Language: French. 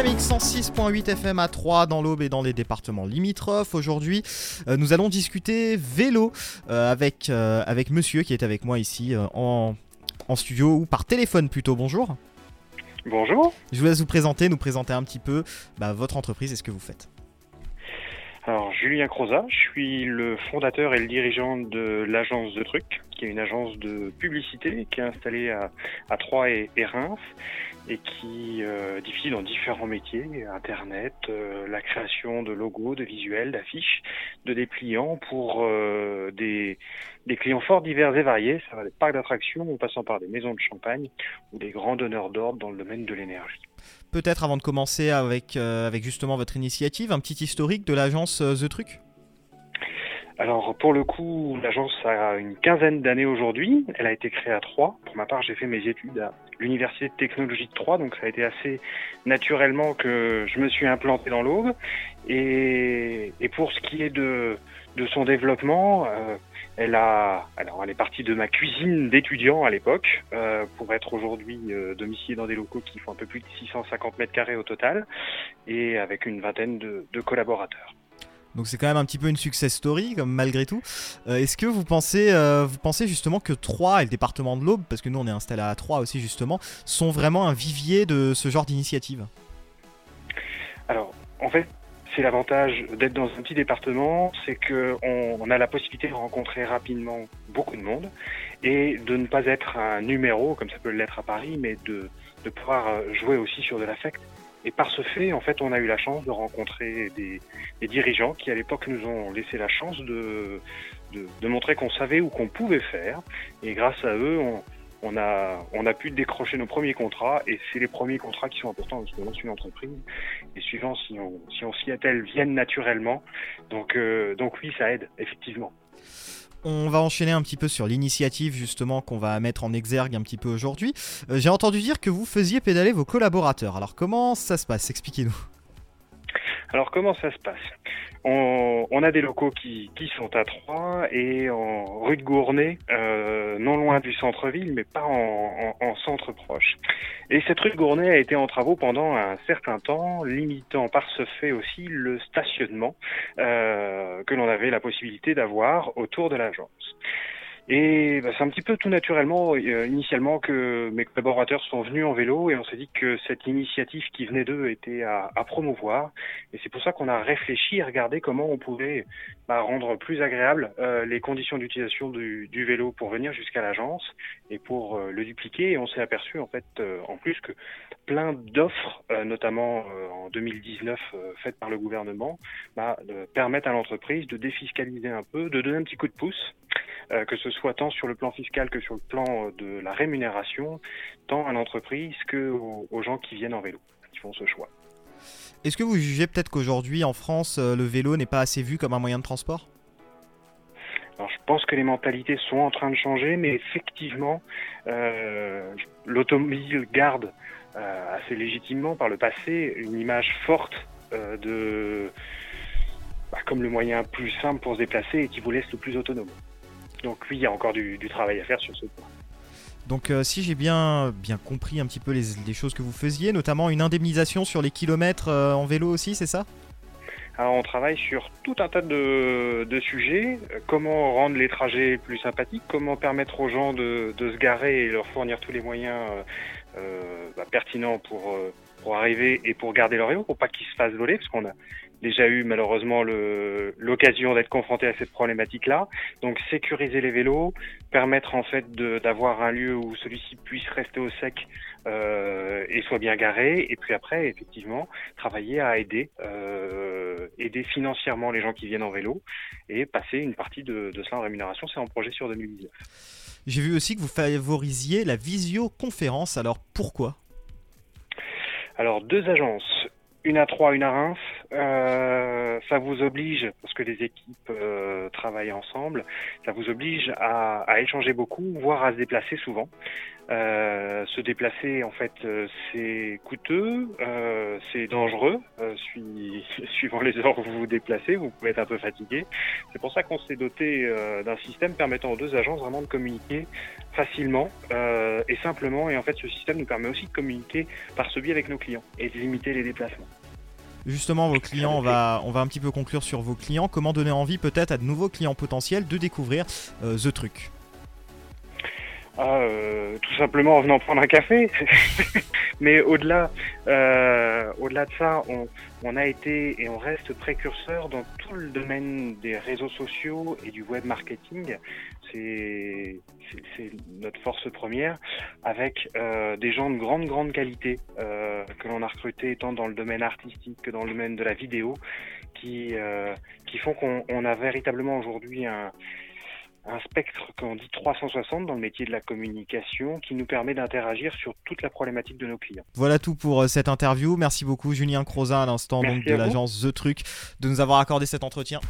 Dynamique 106.8 FM à 3 dans l'Aube et dans les départements limitrophes. Aujourd'hui, euh, nous allons discuter vélo euh, avec, euh, avec monsieur qui est avec moi ici en, en studio ou par téléphone plutôt. Bonjour. Bonjour. Je vous laisse vous présenter, nous présenter un petit peu bah, votre entreprise et ce que vous faites. Alors, Julien Croza, je suis le fondateur et le dirigeant de l'agence de trucs, qui est une agence de publicité qui est installée à, Troyes et, Reims et qui euh, diffuse dans différents métiers, Internet, euh, la création de logos, de visuels, d'affiches, de dépliants pour euh, des, clients fort divers et variés. Ça va des parcs d'attractions en passant par des maisons de champagne ou des grands donneurs d'ordre dans le domaine de l'énergie. Peut-être avant de commencer avec, euh, avec justement votre initiative, un petit historique de l'agence euh, The Truc? Alors pour le coup, l'agence a une quinzaine d'années aujourd'hui. Elle a été créée à Troyes. Pour ma part, j'ai fait mes études à l'Université de technologie de Troyes, donc ça a été assez naturellement que je me suis implanté dans l'Aube. Et, pour ce qui est de, son développement, euh, elle a, alors elle est partie de ma cuisine d'étudiant à l'époque euh, pour être aujourd'hui euh, domiciliée dans des locaux qui font un peu plus de 650 mètres carrés au total et avec une vingtaine de collaborateurs. Donc c'est quand même un petit peu une success story, malgré tout. Euh, Est-ce que vous pensez, euh, vous pensez justement que Troyes et le département de l'Aube, parce que nous on est installé à Troyes aussi justement, sont vraiment un vivier de ce genre d'initiative? Alors, en fait, c'est l'avantage d'être dans un petit département, c'est que on, on a la possibilité de rencontrer rapidement beaucoup de monde et de ne pas être un numéro, comme ça peut l'être à Paris, mais de, pouvoir jouer aussi sur de l'affect. Et par ce fait, en fait, on a eu la chance de rencontrer des, dirigeants qui, à l'époque, nous ont laissé la chance de, de, montrer qu'on savait ou qu'on pouvait faire. Et grâce à eux, on, a, on a pu décrocher nos premiers contrats et c'est les premiers contrats qui sont importants parce qu'on lance une entreprise et suivant si on, si on s'y attelle viennent naturellement. Donc, euh, donc oui, ça aide, effectivement. On va enchaîner un petit peu sur l'initiative justement qu'on va mettre en exergue un petit peu aujourd'hui. Euh, J'ai entendu dire que vous faisiez pédaler vos collaborateurs. Alors comment ça se passe? Expliquez-nous. Alors comment ça se passe? On, a des locaux qui, sont à Troyes et en rue de Gournay, euh, non loin du centre-ville, mais pas en centre proche. Et cette rue de Gournay a été en travaux pendant un certain temps, limitant par ce fait aussi le stationnement euh, que l'on avait la possibilité d'avoir autour de l'agence. Et bah, c'est un petit peu tout naturellement, euh, initialement, que mes collaborateurs sont venus en vélo et on s'est dit que cette initiative qui venait d'eux était à, à, promouvoir. Et c'est pour ça qu'on a réfléchi et regardé comment on pouvait bah, rendre plus agréable euh, les conditions d'utilisation du, du, vélo pour venir jusqu'à l'agence et pour euh, le dupliquer. Et on s'est aperçu en fait, euh, en plus que plein d'offres, euh, notamment en 2019 faites par le gouvernement, bah, permettent à l'entreprise de défiscaliser un peu, de donner un petit coup de pouce euh, que ce soit tant sur le plan fiscal que sur le plan de la rémunération, tant à l'entreprise que aux, aux, gens qui viennent en vélo, qui font ce choix. Est-ce que vous jugez peut-être qu'aujourd'hui en France, euh, le vélo n'est pas assez vu comme un moyen de transport? Alors, je pense que les mentalités sont en train de changer, mais effectivement, euh, l'automobile garde euh, assez légitimement par le passé une image forte euh, de bah, comme le moyen plus simple pour se déplacer et qui vous laisse le plus autonome. Donc oui, il y a encore du, du travail à faire sur ce point. Donc euh, si j'ai bien, bien compris un petit peu les, les, choses que vous faisiez, notamment une indemnisation sur les kilomètres euh, en vélo aussi, c'est ça? Alors on travaille sur tout un tas de, de, sujets, comment rendre les trajets plus sympathiques, comment permettre aux gens de, de se garer et leur fournir tous les moyens euh, bah, pertinents pour, pour arriver et pour garder leur vélo, pour pas qu'ils se fassent voler, parce qu'on a déjà eu malheureusement l'occasion d'être confronté à cette problématique-là. Donc sécuriser les vélos, permettre en fait d'avoir un lieu où celui-ci puisse rester au sec euh, et soit bien garé. Et puis après, effectivement, travailler à aider, euh, aider financièrement les gens qui viennent en vélo et passer une partie de, de cela en rémunération. C'est en projet sur 2019. J'ai vu aussi que vous favorisiez la visioconférence. Alors pourquoi? Alors deux agences, une à Troyes, une à Reims, ça vous oblige, parce que les équipes travaillent ensemble, ça vous oblige à, à, échanger beaucoup, voire à se déplacer souvent. Euh, se déplacer, en fait, euh, c'est coûteux, euh, c'est dangereux. suivant les heures où vous vous déplacez, vous pouvez être un peu fatigué. C'est pour ça qu'on s'est doté d'un système permettant aux deux agences vraiment de communiquer facilement et simplement. Et en fait, ce système nous permet aussi de communiquer par ce biais avec nos clients et de limiter les déplacements. Justement, vos clients, on va, on va un petit peu conclure sur vos clients. Comment donner envie peut-être à de nouveaux clients potentiels de découvrir The Truc? Ah, euh, tout simplement en venant prendre un café. Mais au-delà, euh, au-delà de ça, on, a été et on reste précurseur dans tout le domaine des réseaux sociaux et du web marketing. C'est, notre force première, avec euh, des gens de grande grande qualité euh, que l'on a recrutés tant dans le domaine artistique que dans le domaine de la vidéo, qui euh, qui font qu'on on a véritablement aujourd'hui un un spectre qu'on dit 360 dans le métier de la communication qui nous permet d'interagir sur toute la problématique de nos clients. Voilà tout pour euh, cette interview. Merci beaucoup Julien Crozin à l'instant donc de l'agence The Truc de nous avoir accordé cet entretien.